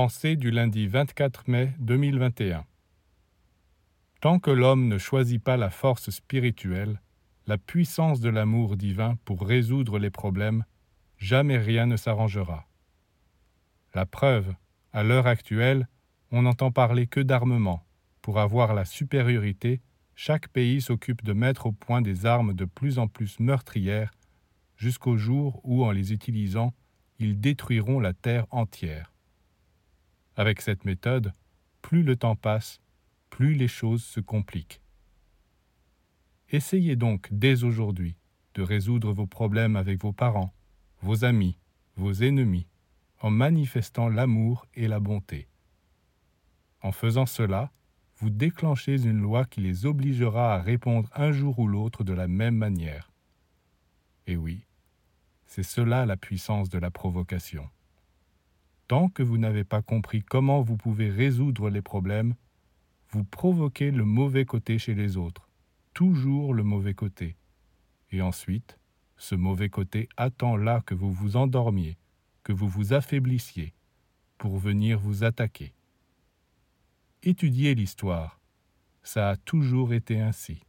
Pensée du lundi 24 mai 2021 Tant que l'homme ne choisit pas la force spirituelle, la puissance de l'amour divin pour résoudre les problèmes, jamais rien ne s'arrangera. La preuve, à l'heure actuelle, on n'entend parler que d'armement. Pour avoir la supériorité, chaque pays s'occupe de mettre au point des armes de plus en plus meurtrières, jusqu'au jour où, en les utilisant, ils détruiront la Terre entière. Avec cette méthode, plus le temps passe, plus les choses se compliquent. Essayez donc dès aujourd'hui de résoudre vos problèmes avec vos parents, vos amis, vos ennemis, en manifestant l'amour et la bonté. En faisant cela, vous déclenchez une loi qui les obligera à répondre un jour ou l'autre de la même manière. Et oui, c'est cela la puissance de la provocation. Tant que vous n'avez pas compris comment vous pouvez résoudre les problèmes, vous provoquez le mauvais côté chez les autres, toujours le mauvais côté. Et ensuite, ce mauvais côté attend là que vous vous endormiez, que vous vous affaiblissiez, pour venir vous attaquer. Étudiez l'histoire, ça a toujours été ainsi.